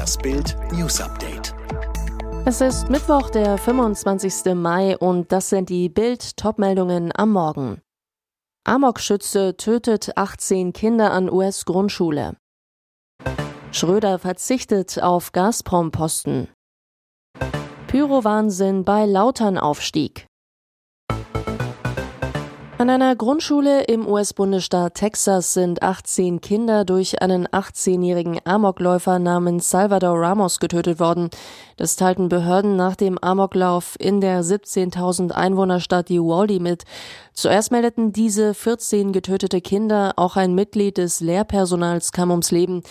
Das Bild News Update. Es ist Mittwoch, der 25. Mai und das sind die Bild Topmeldungen am Morgen. Amok-Schütze tötet 18 Kinder an US-Grundschule. Schröder verzichtet auf Gazprom-Posten. Pyrowahnsinn bei Lautern-Aufstieg. An einer Grundschule im US-Bundesstaat Texas sind 18 Kinder durch einen 18-jährigen Amokläufer namens Salvador Ramos getötet worden. Das teilten Behörden nach dem Amoklauf in der 17.000 Einwohnerstadt Uvalde mit. Zuerst meldeten diese 14 getötete Kinder, auch ein Mitglied des Lehrpersonals kam ums Leben.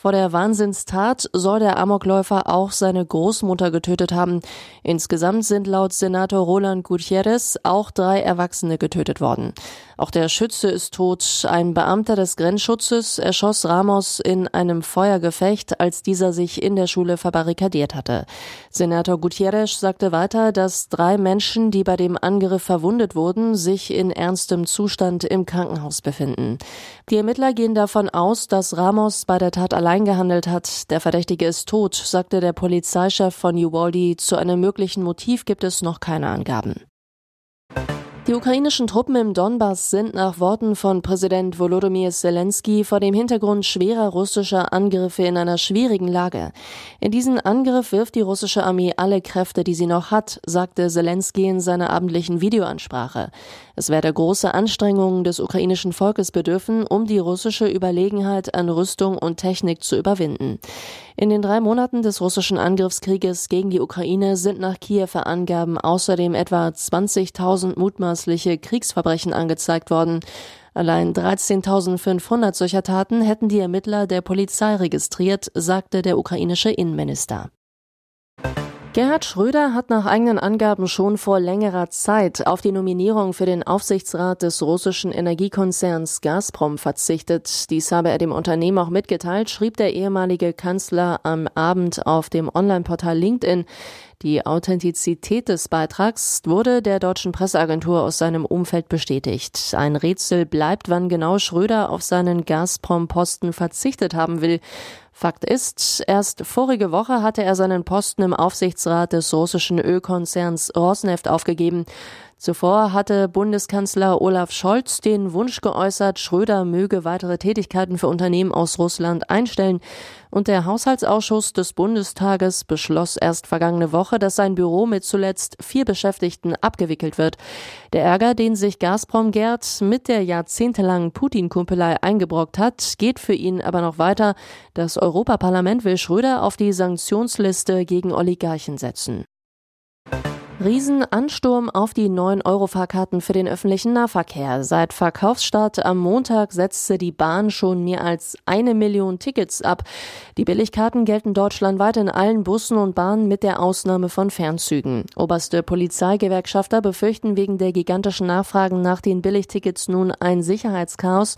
Vor der Wahnsinnstat soll der Amokläufer auch seine Großmutter getötet haben. Insgesamt sind laut Senator Roland Gutierrez auch drei Erwachsene getötet worden. Auch der Schütze ist tot. Ein Beamter des Grenzschutzes erschoss Ramos in einem Feuergefecht, als dieser sich in der Schule verbarrikadiert hatte. Senator Gutierrez sagte weiter, dass drei Menschen, die bei dem Angriff verwundet wurden, sich in ernstem Zustand im Krankenhaus befinden. Die Ermittler gehen davon aus, dass Ramos bei der Tat allein gehandelt hat. Der Verdächtige ist tot, sagte der Polizeichef von Uvalde. Zu einem möglichen Motiv gibt es noch keine Angaben. Die ukrainischen Truppen im Donbass sind nach Worten von Präsident Volodymyr Zelensky vor dem Hintergrund schwerer russischer Angriffe in einer schwierigen Lage. In diesen Angriff wirft die russische Armee alle Kräfte, die sie noch hat, sagte Zelensky in seiner abendlichen Videoansprache. Es werde große Anstrengungen des ukrainischen Volkes bedürfen, um die russische Überlegenheit an Rüstung und Technik zu überwinden. In den drei Monaten des russischen Angriffskrieges gegen die Ukraine sind nach Kiewer Angaben außerdem etwa 20.000 mutmaßliche Kriegsverbrechen angezeigt worden. Allein 13.500 solcher Taten hätten die Ermittler der Polizei registriert, sagte der ukrainische Innenminister. Gerhard Schröder hat nach eigenen Angaben schon vor längerer Zeit auf die Nominierung für den Aufsichtsrat des russischen Energiekonzerns Gazprom verzichtet. Dies habe er dem Unternehmen auch mitgeteilt, schrieb der ehemalige Kanzler am Abend auf dem Online-Portal LinkedIn. Die Authentizität des Beitrags wurde der deutschen Presseagentur aus seinem Umfeld bestätigt. Ein Rätsel bleibt, wann genau Schröder auf seinen Gazprom-Posten verzichtet haben will. Fakt ist, erst vorige Woche hatte er seinen Posten im Aufsichtsrat des russischen Ölkonzerns Rosneft aufgegeben. Zuvor hatte Bundeskanzler Olaf Scholz den Wunsch geäußert, Schröder möge weitere Tätigkeiten für Unternehmen aus Russland einstellen. Und der Haushaltsausschuss des Bundestages beschloss erst vergangene Woche, dass sein Büro mit zuletzt vier Beschäftigten abgewickelt wird. Der Ärger, den sich Gazprom Gerd mit der jahrzehntelangen Putin-Kumpelei eingebrockt hat, geht für ihn aber noch weiter. Das Europaparlament will Schröder auf die Sanktionsliste gegen Oligarchen setzen. Riesenansturm auf die 9-Euro-Fahrkarten für den öffentlichen Nahverkehr. Seit Verkaufsstart am Montag setzte die Bahn schon mehr als eine Million Tickets ab. Die Billigkarten gelten deutschlandweit in allen Bussen und Bahnen mit der Ausnahme von Fernzügen. Oberste Polizeigewerkschafter befürchten wegen der gigantischen Nachfragen nach den Billigtickets nun ein Sicherheitschaos,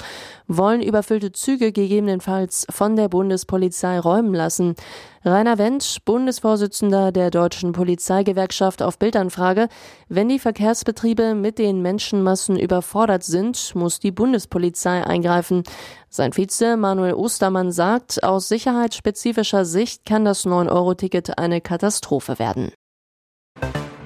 wollen überfüllte Züge gegebenenfalls von der Bundespolizei räumen lassen. Rainer Wendt, Bundesvorsitzender der Deutschen Polizeigewerkschaft auf Bildanfrage, wenn die Verkehrsbetriebe mit den Menschenmassen überfordert sind, muss die Bundespolizei eingreifen. Sein Vize Manuel Ostermann sagt, aus sicherheitsspezifischer Sicht kann das 9-Euro-Ticket eine Katastrophe werden.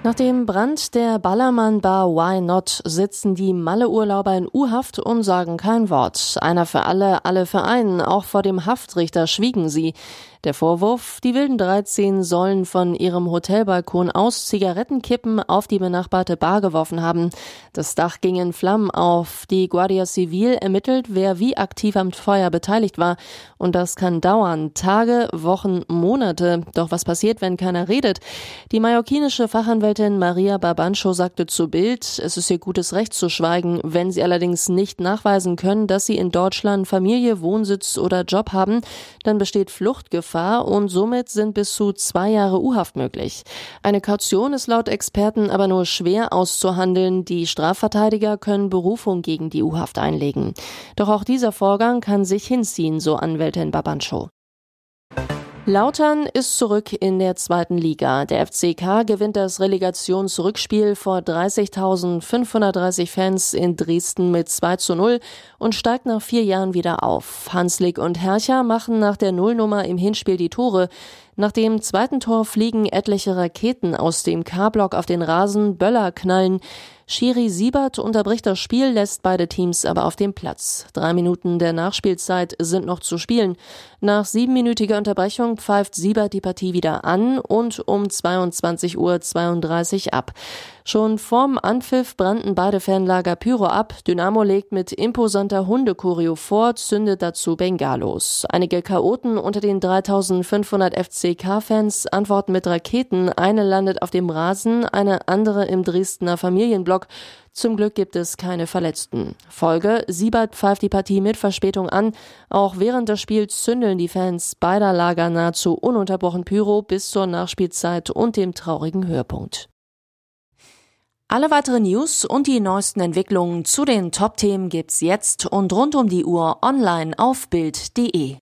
Nach dem Brand der Ballermann Bar Why Not sitzen die Malle-Urlauber in U-Haft und sagen kein Wort. Einer für alle, alle für einen. Auch vor dem Haftrichter schwiegen sie. Der Vorwurf, die wilden 13 sollen von ihrem Hotelbalkon aus Zigarettenkippen auf die benachbarte Bar geworfen haben. Das Dach ging in Flammen auf. Die Guardia Civil ermittelt, wer wie aktiv am Feuer beteiligt war. Und das kann dauern. Tage, Wochen, Monate. Doch was passiert, wenn keiner redet? Die mallorquinische Fachanwältin Maria Babancho sagte zu Bild, es ist ihr gutes Recht zu schweigen. Wenn sie allerdings nicht nachweisen können, dass sie in Deutschland Familie, Wohnsitz oder Job haben, dann besteht Fluchtgefahr Gefahr und somit sind bis zu zwei Jahre U-Haft möglich. Eine Kaution ist laut Experten aber nur schwer auszuhandeln. Die Strafverteidiger können Berufung gegen die U-Haft einlegen. Doch auch dieser Vorgang kann sich hinziehen, so Anwältin Babancho. Lautern ist zurück in der zweiten Liga. Der FCK gewinnt das Relegationsrückspiel vor 30.530 Fans in Dresden mit 2 zu 0 und steigt nach vier Jahren wieder auf. Hanslik und Hercher machen nach der Nullnummer im Hinspiel die Tore. Nach dem zweiten Tor fliegen etliche Raketen aus dem K-Block auf den Rasen, Böller knallen. Schiri Siebert unterbricht das Spiel, lässt beide Teams aber auf dem Platz. Drei Minuten der Nachspielzeit sind noch zu spielen. Nach siebenminütiger Unterbrechung pfeift Siebert die Partie wieder an und um 22.32 Uhr ab. Schon vorm Anpfiff brannten beide Fanlager Pyro ab. Dynamo legt mit imposanter Hundekurio vor, zündet dazu Bengalos. Einige Chaoten unter den 3500 FCK-Fans antworten mit Raketen. Eine landet auf dem Rasen, eine andere im Dresdner Familienblock. Zum Glück gibt es keine Verletzten. Folge, Siebert pfeift die Partie mit Verspätung an. Auch während des Spiels zündeln die Fans beider Lager nahezu ununterbrochen Pyro bis zur Nachspielzeit und dem traurigen Höhepunkt. Alle weiteren News und die neuesten Entwicklungen zu den Top-Themen gibt's jetzt und rund um die Uhr online auf Bild.de.